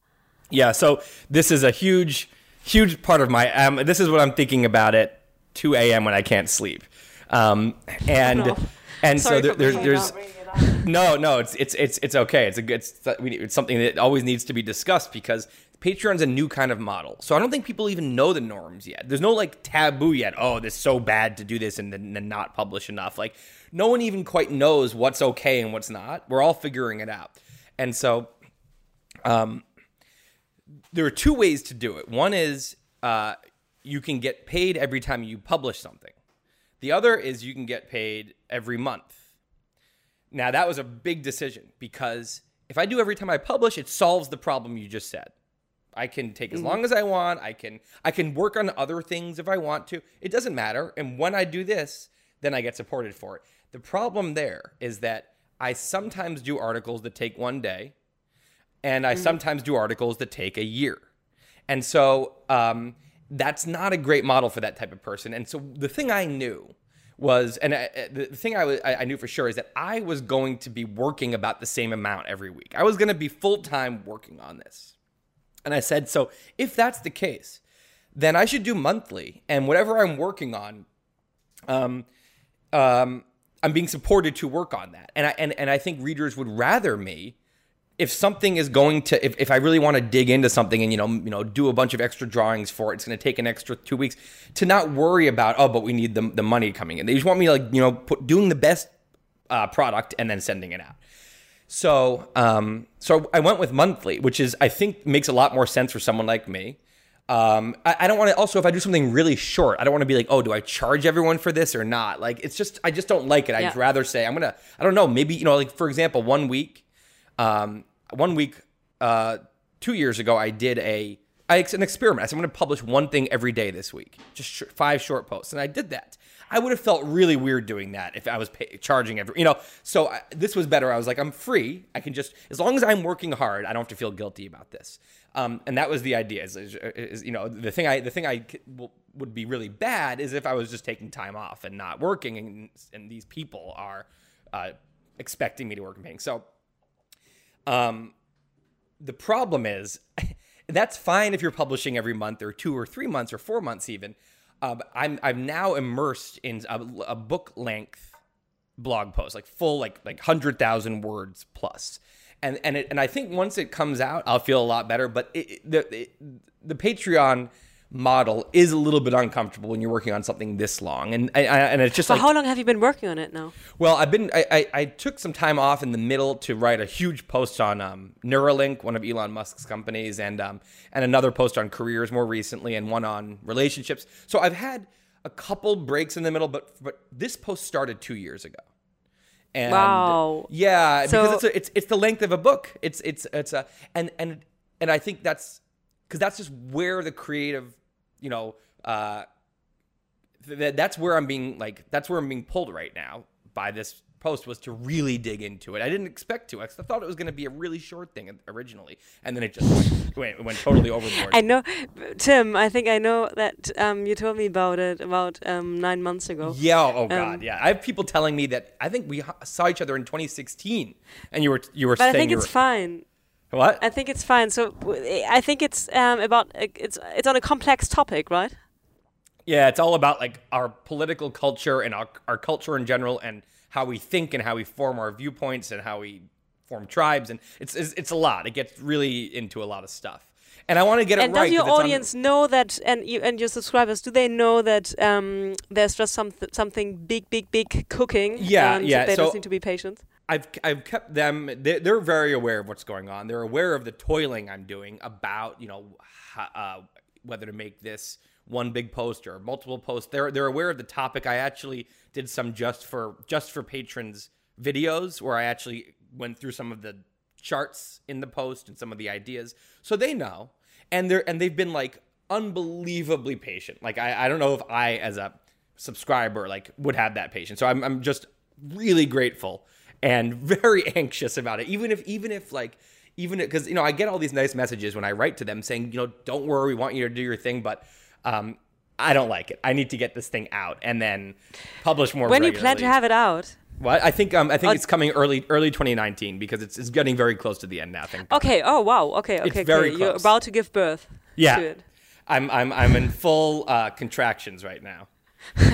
Yeah, so this is a huge, huge part of my. Um, this is what I'm thinking about at 2 a.m. when I can't sleep, um, and (laughs) no. and Sorry so there, there's there's no no it's it's it's it's okay it's a good it's, it's something that always needs to be discussed because Patreon's a new kind of model. So I don't think people even know the norms yet. There's no like taboo yet. Oh, this is so bad to do this and then, not publish enough. Like no one even quite knows what's okay and what's not. We're all figuring it out. And so um, there are two ways to do it. One is uh, you can get paid every time you publish something. The other is you can get paid every month. Now that was a big decision because if I do every time I publish, it solves the problem you just said. I can take as mm-hmm. long as I want. I can I can work on other things if I want to. It doesn't matter. And when I do this, then I get supported for it. The problem there is that I sometimes do articles that take one day, and I mm-hmm. sometimes do articles that take a year. And so um, that's not a great model for that type of person. And so the thing I knew was, and I, the thing I, I knew for sure is that I was going to be working about the same amount every week. I was going to be full time working on this. And I said, so if that's the case, then I should do monthly. And whatever I'm working on, um, um, I'm being supported to work on that. And I and, and I think readers would rather me if something is going to if, if I really want to dig into something and you know you know do a bunch of extra drawings for it, it's going to take an extra two weeks to not worry about oh but we need the the money coming in. They just want me like you know put, doing the best uh, product and then sending it out. So, um, so I went with monthly, which is I think makes a lot more sense for someone like me. Um, I, I don't want to. Also, if I do something really short, I don't want to be like, oh, do I charge everyone for this or not? Like, it's just I just don't like it. I'd rather say I'm gonna. I don't know. Maybe you know, like for example, one week, um, one week, uh, two years ago, I did a I, an experiment. I said I'm going to publish one thing every day this week, just sh- five short posts, and I did that. I would have felt really weird doing that if I was pay, charging every, you know. So I, this was better. I was like, I'm free. I can just, as long as I'm working hard, I don't have to feel guilty about this. Um, and that was the idea. Is, is, is, you know, the thing I, the thing I would be really bad is if I was just taking time off and not working, and, and these people are uh, expecting me to work and paying. So, um, the problem is, (laughs) that's fine if you're publishing every month or two or three months or four months even uh, I'm I'm now immersed in a, a book length blog post, like full like like hundred thousand words plus. And and it, and I think once it comes out, I'll feel a lot better. But it, it, the the Patreon model is a little bit uncomfortable when you're working on something this long, and and, and it's just So like how long have you been working on it now? well, I've been I, I, I took some time off in the middle to write a huge post on um, Neuralink, one of Elon Musk's companies, and um, and another post on careers more recently, and one on relationships. So I've had a couple breaks in the middle, but but this post started two years ago. And Wow. Yeah, So- because it's a, it's it's the length of a book. It's it's it's a and and and I think that's because that's just where the creative, you know, uh, th- that's where I'm being like that's where I'm being pulled right now by this post was to really dig into it. I didn't expect to. I thought it was going to be a really short thing originally, and then it just went, went, went totally overboard. I know, Tim. I think I know that um, you told me about it about um, nine months ago. yeah. Oh God. Um, yeah. I have people telling me that I think we saw each other in 2016, and you were you were But I think it's were, fine. What? I think it's fine. So I think it's um, about it's it's on a complex topic, right? Yeah, it's all about like our political culture and our, our culture in general and how we think and how we form our viewpoints and how we form tribes and it's it's, it's a lot. It gets really into a lot of stuff. And I want to get it right. And does your it's on- audience know that, and you and your subscribers, do they know that um, there's just some something big, big, big cooking? Yeah, and yeah, They so- just need to be patient. I've I've kept them. They're, they're very aware of what's going on. They're aware of the toiling I'm doing about you know uh, whether to make this one big post or multiple posts. They're they're aware of the topic. I actually did some just for just for patrons videos where I actually went through some of the charts in the post and some of the ideas, so they know. And they're and they've been like unbelievably patient. Like I I don't know if I as a subscriber like would have that patience. So I'm I'm just really grateful and very (laughs) anxious about it. Even if even if like even because you know I get all these nice messages when I write to them saying you know don't worry we want you to do your thing but um I don't like it. I need to get this thing out and then publish more. When do you plan to have it out? What I think um I think Uh, it's coming early early 2019 because it's it's getting very close to the end now. I think. Okay. Oh wow. Okay. Okay. It's very. You're about to give birth. Yeah. To it. I'm I'm I'm in full uh, contractions right now.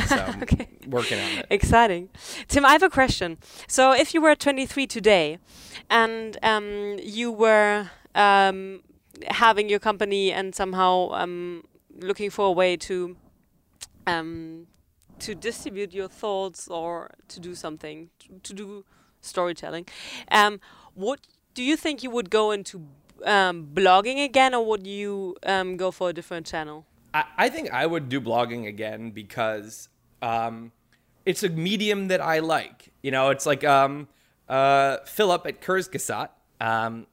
So (laughs) Okay. working on it. Exciting. Tim, I have a question. So, if you were 23 today and um, you were um, having your company and somehow um, looking for a way to um, to distribute your thoughts or to do something, to, to do storytelling, um, what do you think you would go into um, blogging again, or would you um, go for a different channel? I, I think I would do blogging again because um, it's a medium that I like. You know, it's like um, uh, Philipp at Kurzgesagt um,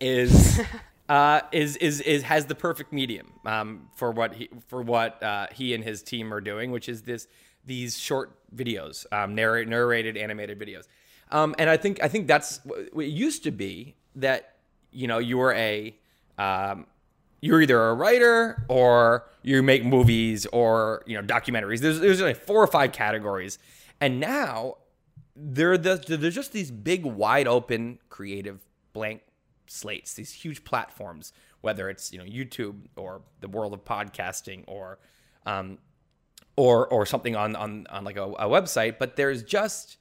is (laughs) uh, is is is has the perfect medium um, for what he for what uh, he and his team are doing, which is this these short videos, um, narr- narrated animated videos. Um, and I think I think that's what it used to be that you know you were a um, you're either a writer or you make movies or you know documentaries. There's there's like four or five categories, and now they're the there's just these big wide open creative blank slates, these huge platforms, whether it's you know YouTube or the world of podcasting or um, or or something on on on like a, a website. But there's just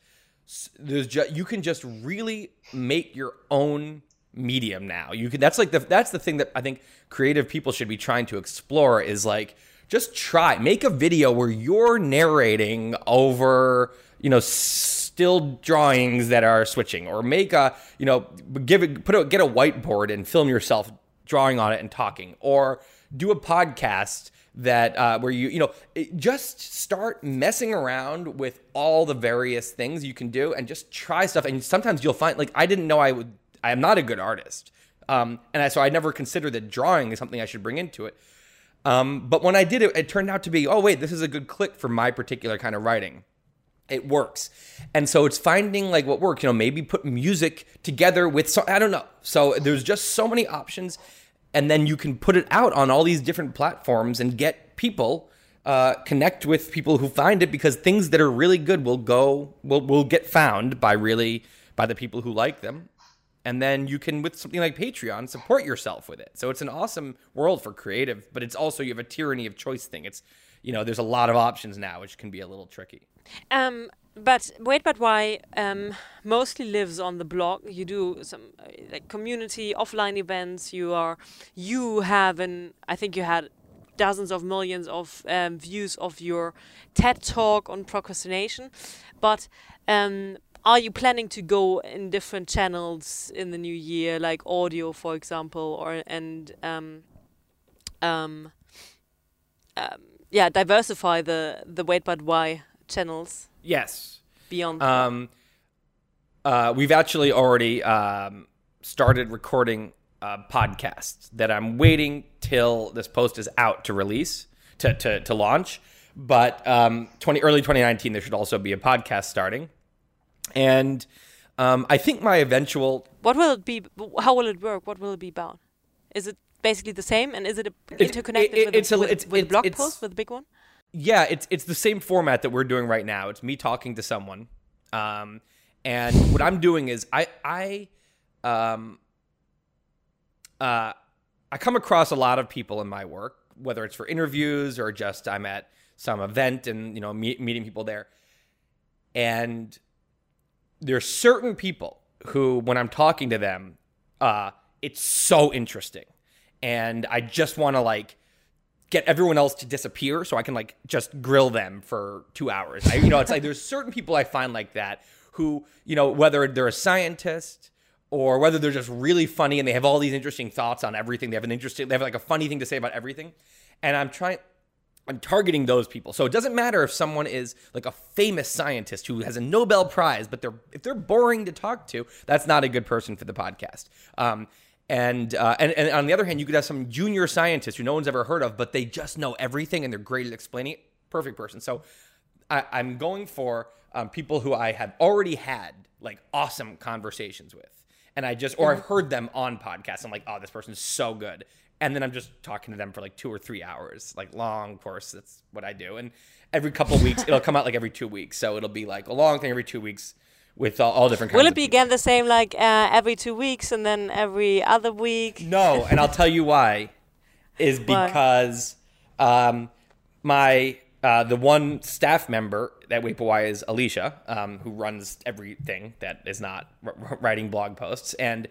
there's just you can just really make your own medium now. You can that's like the that's the thing that I think creative people should be trying to explore is like just try make a video where you're narrating over you know still drawings that are switching or make a you know give it put a get a whiteboard and film yourself drawing on it and talking or do a podcast that uh, where you you know just start messing around with all the various things you can do and just try stuff and sometimes you'll find like I didn't know I would I am not a good artist. Um, and I, so I never considered that drawing is something I should bring into it. Um, but when I did it it turned out to be oh wait this is a good click for my particular kind of writing. It works. And so it's finding like what works you know maybe put music together with so i don't know. So there's just so many options and then you can put it out on all these different platforms and get people uh, connect with people who find it because things that are really good will go will will get found by really by the people who like them and then you can with something like Patreon support yourself with it. So it's an awesome world for creative, but it's also you have a tyranny of choice thing. It's you know there's a lot of options now, which can be a little tricky. Um, but wait, but why? Um, mostly lives on the blog. You do some uh, like community offline events. You are, you have an. I think you had dozens of millions of um, views of your TED talk on procrastination. But um, are you planning to go in different channels in the new year, like audio, for example, or and um, um, um, yeah, diversify the the wait but why channels? Yes. Beyond. Um, uh, we've actually already um, started recording a podcast that I'm waiting till this post is out to release to to, to launch. But um, 20 early 2019, there should also be a podcast starting, and um, I think my eventual what will it be? How will it work? What will it be about? Is it basically the same, and is it interconnected it, with, it's a, a, with, it's, with it's, blog it's, post with the big one? Yeah, it's it's the same format that we're doing right now. It's me talking to someone, um, and what I'm doing is I I um, uh, I come across a lot of people in my work, whether it's for interviews or just I'm at some event and you know meet, meeting people there, and there's certain people who, when I'm talking to them, uh, it's so interesting, and I just want to like get everyone else to disappear so I can like just grill them for two hours. I, you know, it's like there's certain people I find like that who, you know, whether they're a scientist or whether they're just really funny and they have all these interesting thoughts on everything. They have an interesting, they have like a funny thing to say about everything. And I'm trying, I'm targeting those people. So it doesn't matter if someone is like a famous scientist who has a Nobel Prize, but they're if they're boring to talk to, that's not a good person for the podcast. Um, and, uh, and and on the other hand, you could have some junior scientist who no one's ever heard of, but they just know everything and they're great at explaining it. Perfect person. So I, am going for um, people who I have already had like awesome conversations with, and I just or I've heard them on podcasts. I'm like, oh, this person's so good, and then I'm just talking to them for like two or three hours, like long course. That's what I do, and every couple weeks it'll come out like every two weeks, so it'll be like a long thing every two weeks with all, all different kinds. Will it be again the same, like uh, every two weeks and then every other week? No, and I'll tell you why. Is because um, my uh, the one staff member that Wait But is Alicia, um, who runs everything that is not r- writing blog posts, and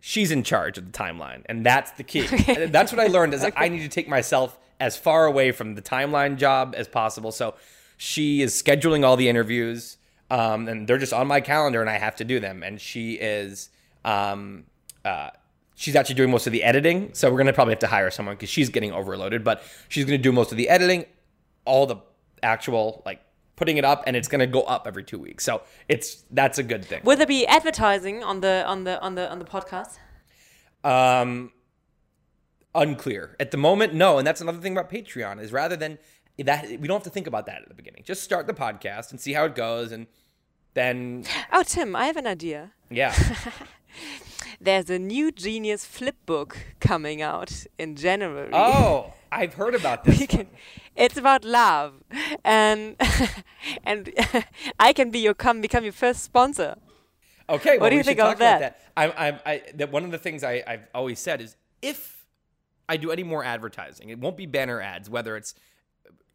she's in charge of the timeline, and that's the key. (laughs) that's what I learned is okay. I need to take myself as far away from the timeline job as possible. So she is scheduling all the interviews um, and they're just on my calendar, and I have to do them. And she is, um, uh, she's actually doing most of the editing. So we're gonna probably have to hire someone because she's getting overloaded. But she's gonna do most of the editing, all the actual like putting it up, and it's gonna go up every two weeks. So it's that's a good thing. Will there be advertising on the on the on the on the podcast? Um, unclear at the moment. No, and that's another thing about Patreon is rather than that we don't have to think about that at the beginning. Just start the podcast and see how it goes, and then. Oh, Tim, I have an idea. Yeah. (laughs) There's a new Genius flip book coming out in January. Oh, I've heard about (laughs) this. Can, it's about love, and (laughs) and (laughs) I can be your come become your first sponsor. Okay, well, what do you think of that? that? I, I, I, that one of the things I, I've always said is if I do any more advertising, it won't be banner ads, whether it's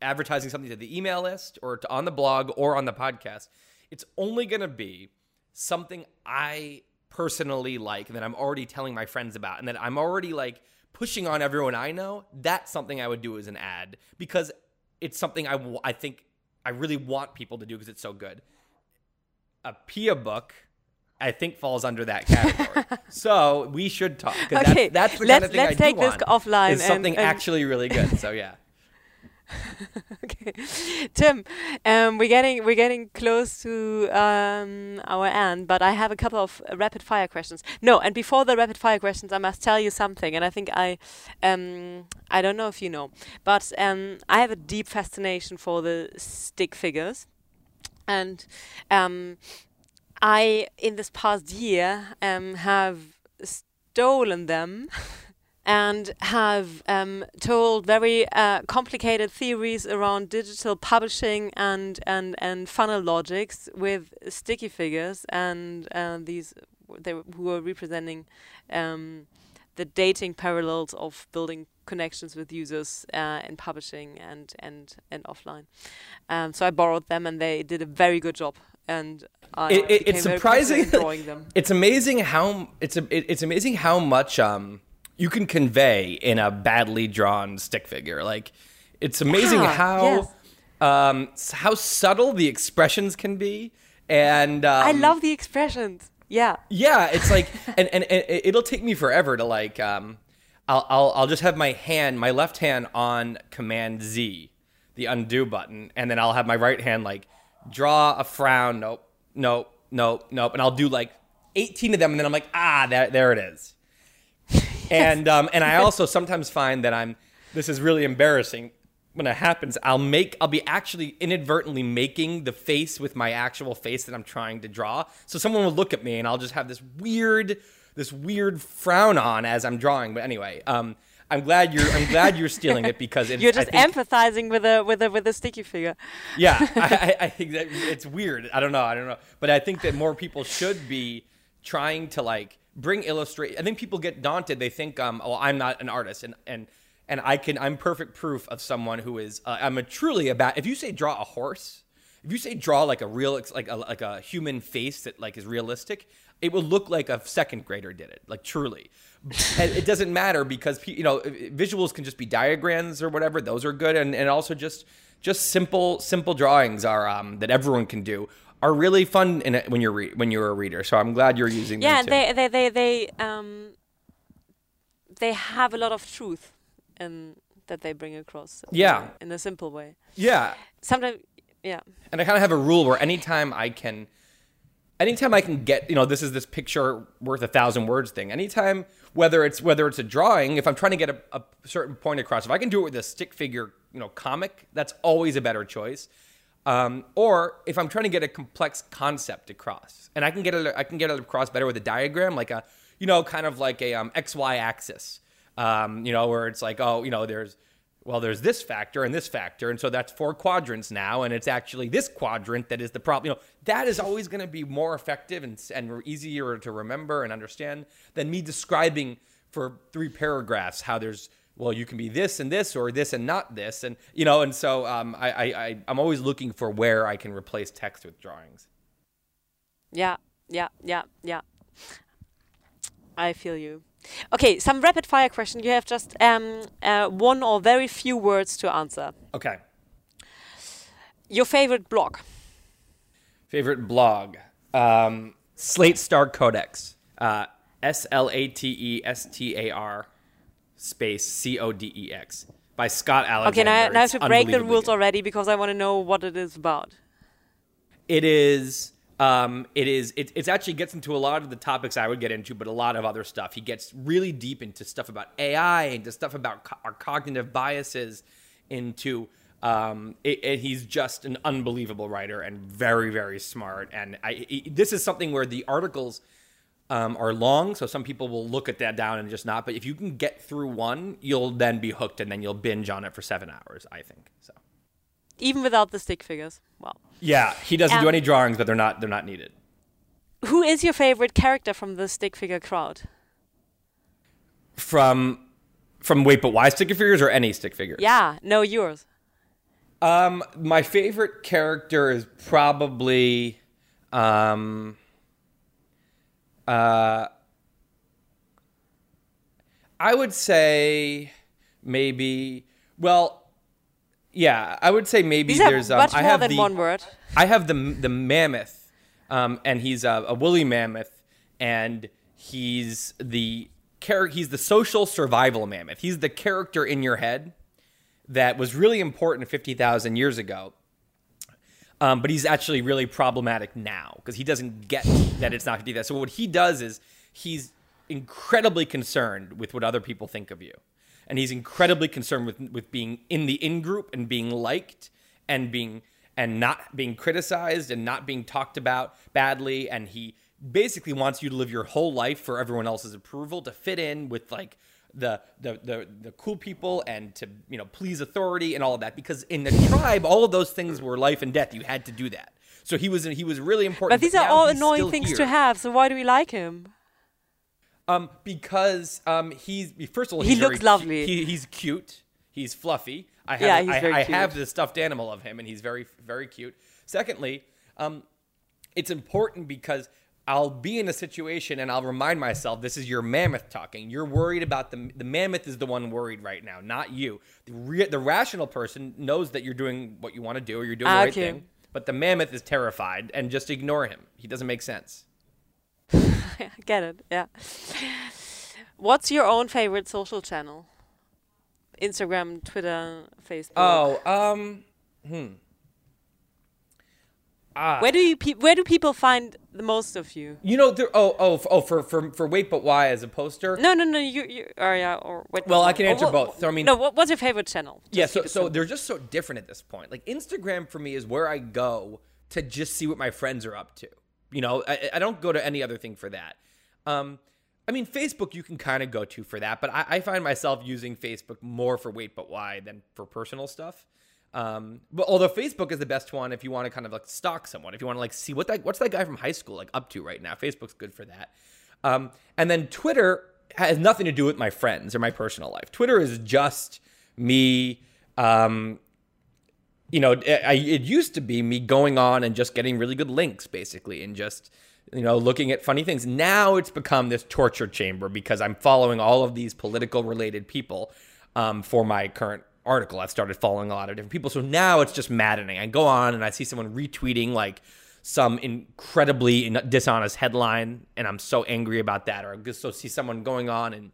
advertising something to the email list or to, on the blog or on the podcast, it's only going to be something I personally like and that I'm already telling my friends about and that I'm already like pushing on everyone I know. That's something I would do as an ad because it's something I, w- I think I really want people to do because it's so good. A Pia book. I think falls under that category. (laughs) so we should talk okay. that's, that's the let's, kind of thing let's I take this offline. Is something and, and actually really good. So yeah. (laughs) okay, Tim, um, we're getting we're getting close to um, our end, but I have a couple of rapid fire questions. No, and before the rapid fire questions, I must tell you something, and I think I um, I don't know if you know, but um, I have a deep fascination for the stick figures, and um, I in this past year um, have stolen them. (laughs) and have um, told very uh, complicated theories around digital publishing and, and, and funnel logics with sticky figures and uh, these they who were representing um, the dating parallels of building connections with users uh, in publishing and and and offline. Um, so I borrowed them, and they did a very good job. And I It- it- it's surprising drawing them. (laughs) It's amazing how it's a, it, it's amazing how much um you can convey in a badly drawn stick figure. Like it's amazing Yeah, how yes. um how subtle the expressions can be, and um, I love the expressions. Yeah. Yeah, it's like, (laughs) and, and, and it'll take me forever to like, um, I'll, I'll, I'll just have my hand, my left hand on Command Z, the undo button, and then I'll have my right hand like draw a frown. Nope, nope, nope, nope, and I'll do like 18 of them, and then I'm like, ah, there, there it is. And um, and I (laughs) also sometimes find that I'm. This is really embarrassing when it happens. I'll make. I'll be actually inadvertently making the face with my actual face that I'm trying to draw. So someone will look at me, and I'll just have this weird, this weird frown on as I'm drawing. But anyway, um, I'm glad you're. I'm glad you're stealing it because it's, You're just think- empathizing with a with a with a sticky figure. yeah, (laughs) I, I, I think that it's weird. I don't know. I don't know. But I think that more people should be trying to like bring illustrate. I think people get daunted. They think, um, oh, I'm not an artist, and and and I can. I'm perfect proof of someone who is. Uh, I'm a truly a bad. If you say draw a horse, if you say draw like a real, like a like a human face that like is realistic, it will look like a second grader did it. Like truly. it doesn't matter because you know visuals can just be diagrams or whatever those are good and, and also just just simple simple drawings are um, that everyone can do are really fun in it when you're re- when you're a reader so i'm glad you're using Yeah, they they they they um they have a lot of truth in that they bring across. Yeah. in a simple way. yeah Sometimes, yeah, and I kind of have a rule where anytime I can, anytime I can get, you know, this is this picture worth a thousand words thing. Anytime, whether it's whether it's a drawing, if I'm trying to get a, a certain point across, if I can do it with a stick figure, you know, comic, that's always a better choice. Um, or if I'm trying to get a complex concept across, and I can get it, I can get it across better with a diagram, like a, you know, kind of like a um, X Y axis, um, you know, where it's like, oh, you know, there's well, there's this factor and this factor, and so that's four quadrants now, and it's actually this quadrant that is the problem. You know, that is always going to be more effective and, and easier to remember and understand than me describing for three paragraphs how there's well, you can be this and this or this and not this, and you know, and so um, I, I, I I'm always looking for where I can replace text with drawings. yeah, yeah, yeah, yeah. I feel you. Okay, some rapid fire question. You have just um uh, one or very few words to answer. Okay. Your favorite blog? Favorite blog? Um, Slate Star Codex. Uh, S L A T E S T A R space C O D E X by Scott Alexander. Okay, now, now I have to break the rules good. already because I want to know what it is about. It is. Um, it is. It, it's actually gets into a lot of the topics I would get into, but a lot of other stuff. He gets really deep into stuff about AI, into stuff about co- our cognitive biases, into. Um, it, it- he's just an unbelievable writer and very, very smart. And I, i this is something where the articles um, are long, so some people will look at that down and just not. But if you can get through one, you'll then be hooked, and then you'll binge on it for seven hours. I think so. Even without the stick figures. Well, Yeah, he doesn't do Um, any drawings, but they're not they're not needed. who is your favorite character from the stick figure crowd? from from wait but why stick figures or any stick figures? Yeah, no, yours. um my favorite character is probably um uh i would say maybe well yeah i would say maybe These are there's um, much i more have than the, one word. I have the the mammoth, um, and he's a, a woolly mammoth, and he's the char- He's the social survival mammoth. He's the character in your head that was really important fifty thousand years ago. Um, but he's actually really problematic now because he doesn't get that it's not going to be that. So what he does is he's incredibly concerned with what other people think of you, and he's incredibly concerned with with being in the in group and being liked and being and not being criticized and not being talked about badly. And he basically wants you to live your whole life for everyone else's approval to fit in with like the, the the the cool people and to you know please authority and all of that because in the tribe all of those things were life and death you had to do that so he was he was really important But these are all annoying things here. to have. So why do we like him? um because um he's first of all He he's very looks cu- lovely. he, he's cute he's fluffy i have Yeah, I, very I have the stuffed animal of him and he's very very cute secondly um it's important because I'll be in a situation and I'll remind myself this is your mammoth talking. You're worried about the the mammoth is the one worried right now, not you. The re, the rational person knows that you're doing what you want to do or you're doing the right thing, but the mammoth is terrified and just ignore him. He doesn't make sense. (laughs) I Get it? Yeah. What's your own favorite social channel? Instagram, Twitter, Facebook. Oh, um, hmm. Ah, Where do you pe- where do people find the most of you? you know, there, oh, oh, oh, for for for wait, but why as a poster? No, no, no. You, you, or yeah, or what? Well, I can answer what- both. So, I mean- no. What, what's your favorite channel? Yeah, so so simple. they're just so different at this point. Like Instagram for me is where I go to just see what my friends are up to. You know, I, I don't go to any other thing for that. Um, I mean, Facebook you can kind of go to for that, but I, I find myself using Facebook more for wait but why than for personal stuff. Um, but although Facebook is the best one if you want to kind of like stalk someone, if you want to like see what that what's that guy from high school like up to right now. Facebook's good for that. Um, and then Twitter has nothing to do with my friends or my personal life. Twitter is just me. Um, you know, it, I, it used to be me going on and just getting really good links, basically, and just you know looking at funny things. Now it's become this torture chamber because I'm following all of these political related people um, for my current article. I've started following a lot of different people, so now it's just maddening. I go on and I see someone retweeting like some incredibly dishonest headline, and I'm so angry about that. Or I just so see someone going on and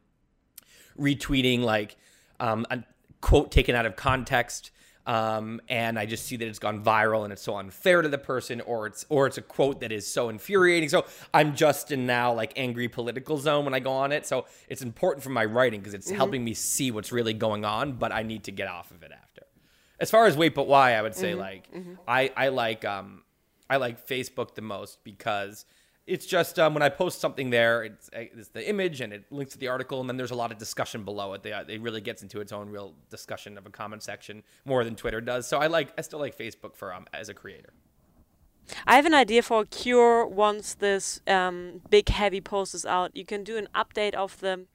retweeting like um, a quote taken out of context um, and I just see that it's gone viral and it's so unfair to the person, or it's or it's a quote that is so infuriating. So I'm just in now like angry political zone when I go on it. So it's important for my writing because it's helping me see what's really going on, but I need to get off of it after. As far as wait, but why, I would say like I I like um I like Facebook the most because it's just um, when I post something there, it's, it's the image and it links to the article, and then there's a lot of discussion below it. They, uh, it really gets into its own real discussion of a comment section more than Twitter does. So I like I still like Facebook for um as a creator. I have an idea for a cure once this um, big heavy post is out. You can do an update of the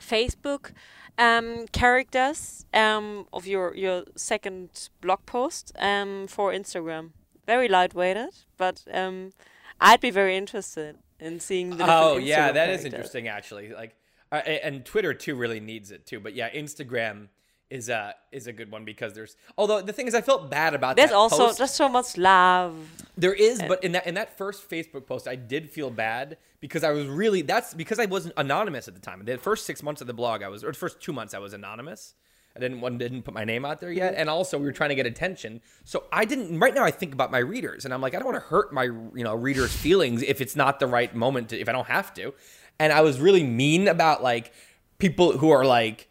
Facebook um, characters um, of your your second blog post um, for Instagram. Very lightweighted, but um, I'd be very interested in seeing the. Oh yeah, Instagram that is characters. interesting actually. Like, uh, and Twitter too really needs it too. But yeah, Instagram is a is a good one because there's. Although the thing is, I felt bad about that. There's also post. just so much love. There is, but in that in that first Facebook post, I did feel bad because I was really that's because I wasn't anonymous at the time. The first six months of the blog, I was or the first two months, I was anonymous. I didn't one didn't put my name out there yet, and also we were trying to get attention. So I didn't. Right now, I think about my readers, and I'm like, I don't want to hurt my you know readers' feelings if it's not the right moment to if I don't have to. And I was really mean about like people who are like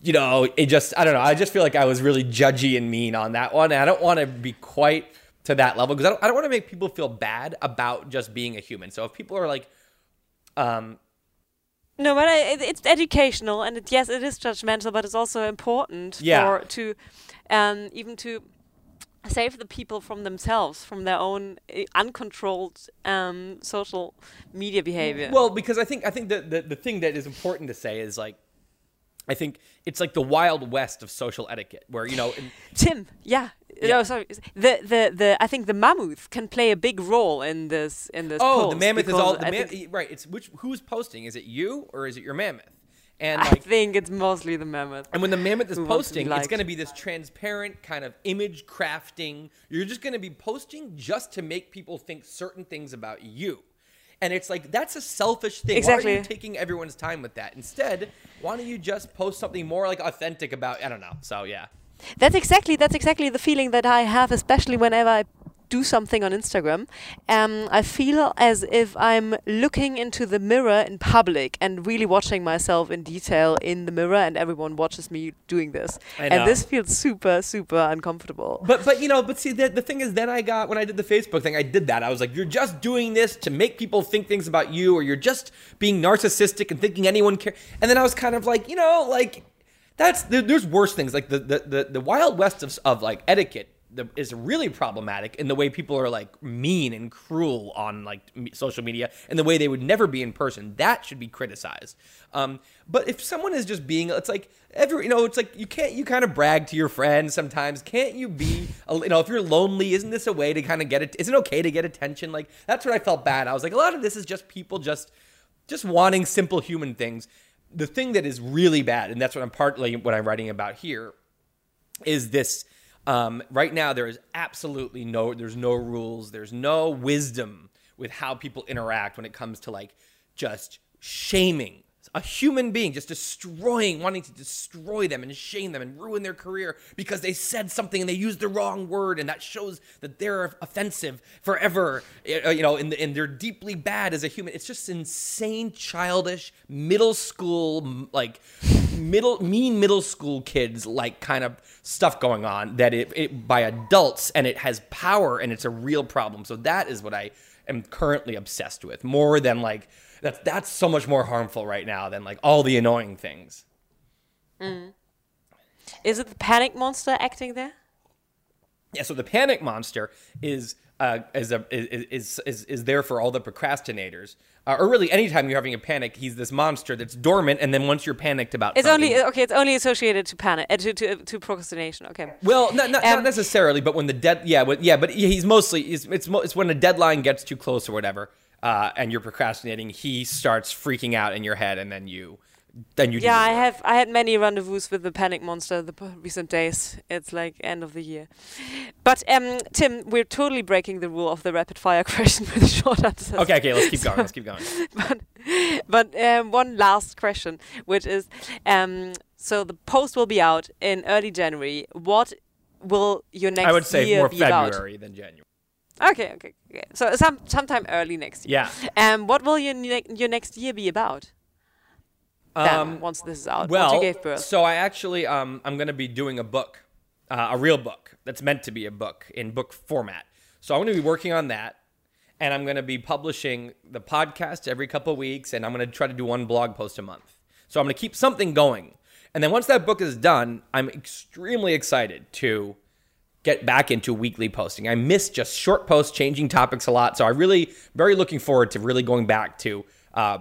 you know, it just I don't know. I just feel like I was really judgy and mean on that one. And I don't want to be quite to that level because I don't, I don't want to make people feel bad about just being a human. So if people are like, um, No, but I, it, it's educational, and it, yes, it is judgmental, but it's also important Yeah. for to um, even to save the people from themselves, from their own uh, uncontrolled um, social media behavior. well, because I think I think the, the the thing that is important to say is like. I think it's like the wild west of social etiquette, where you know, in- (laughs) Tim, yeah, Yeah. no, sorry, the the the I think the mammoth can play a big role in this in this. oh, the mammoth is all the I mam- think- right. It's which who's posting? Is it you or is it your mammoth? And I think it's mostly the mammoth. And when the mammoth is Who wants to be posting, it's going to be this transparent kind of image crafting. You're just going to be posting just to make people think certain things about you. And it's like that's a selfish thing. Why are Exactly. you taking everyone's time with that? Instead, why don't you just post something more like authentic about I don't know. So yeah. That's exactly that's exactly the feeling that I have, especially whenever I do something on Instagram, um, I feel as if I'm looking into the mirror in public and really watching myself in detail in the mirror, and everyone watches me doing this. And this feels super, super uncomfortable. But but you know, but see, the, the thing is, then I got when I did the Facebook thing, I did that. I was like, you're just doing this to make people think things about you, or you're just being narcissistic and thinking anyone care. And then I was kind of like, you know, like that's there's worse things like the the the, the wild west of, of like etiquette the, is really problematic in the way people are like mean and cruel on like social media and the way they would never be in person. That should be criticized. Um, but if someone is just being, it's like every, you know, it's like you can't, you kind of brag to your friends sometimes. Can't you be, you know, if you're lonely, isn't this a way to kind of get it? Isn't it okay to get attention? Like that's what I felt bad. I was like, a lot of this is just people just, just wanting simple human things. The thing that is really bad, and that's what I'm partly what I'm writing about here, is this um, right now, there is absolutely no, there's no rules, there's no wisdom with how people interact when it comes to like just shaming a human being, just destroying, wanting to destroy them and shame them and ruin their career because they said something and they used the wrong word, and that shows that they're offensive forever. Uh, you know, and, and they're deeply bad as a human. It's just insane, childish, middle school, like middle mean middle school kids like kind of stuff going on that it, it by adults and it has power and it's a real problem. So that is what I am currently obsessed with more than like that's that's so much more harmful right now than like all the annoying things. Mm. Is it the panic monster acting there? Yeah, so the panic monster is uh, is, a, is, is is there for all the procrastinators, uh, or really anytime you're having a panic, he's this monster that's dormant, and then once you're panicked about, it's only okay. It's only associated to panic uh, to, to, to procrastination. Okay. Well, not, not, um, not necessarily, but when the dead, yeah, but, yeah, but he's mostly it's, it's it's when a deadline gets too close or whatever, uh, and you're procrastinating, he starts freaking out in your head, and then you then you yeah i have i had many rendezvous with the panic monster the recent days. It's like end of the year. But um tim we're totally breaking the rule of the rapid fire (laughs) question with short answers okay okay let's keep (laughs) going let's keep going. (laughs) but but um, one last question which is um so the post will be out in early january. What will your next i would say year more february about? than january. Okay okay okay. So some sometime early next year. Yeah. Um what will your ne your next year be about um, once this is out? Well, once you gave birth? so I actually um, I'm going to be doing a book, uh, a real book that's meant to be a book in book format. So I'm going to be working on that, and I'm going to be publishing the podcast every couple of weeks, and I'm going to try to do one blog post a month. So I'm going to keep something going, and then once that book is done, I'm extremely excited to get back into weekly posting. I miss just short posts, changing topics a lot. So I really very looking forward to really going back to. Uh,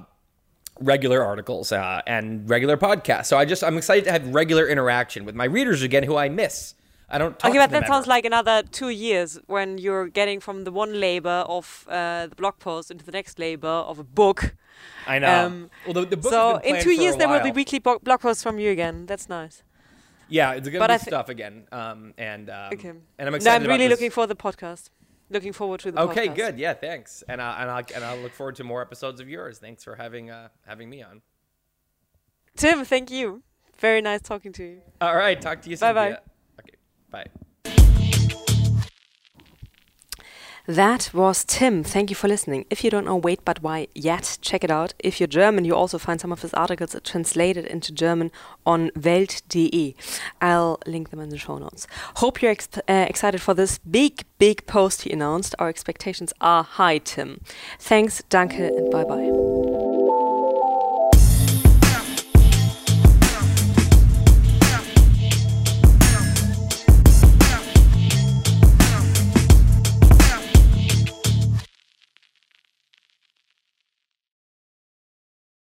regular articles uh, and regular podcasts. So I just I'm excited to have regular interaction with my readers again, who I miss. I don't. okay, but that ever. sounds like another two years when you're getting from the one labor of uh, the blog post into the next labor of a book. I know. Um, well, the, the book so in two years there will be weekly blog posts from you again. That's nice. Yeah, it's gonna but be stuff again. Um, and um, okay. and I'm excited. No, I'm really looking for the podcast looking forward to the okay podcast. good. Yeah thanks. And I, and I'll and I'll look forward to more episodes of yours. Thanks for having uh having me on. Tim thank you. Very nice talking to you. All right talk to you soon. Bye bye okay bye That was Tim. Thank you for listening. If you don't know Wait But Why yet, check it out. If you're German, you also find some of his articles translated into German on Welt.de. I'll link them in the show notes. Hope you're ex uh, excited for this big, big post he announced. Our expectations are high, Tim. Thanks, danke, and bye bye.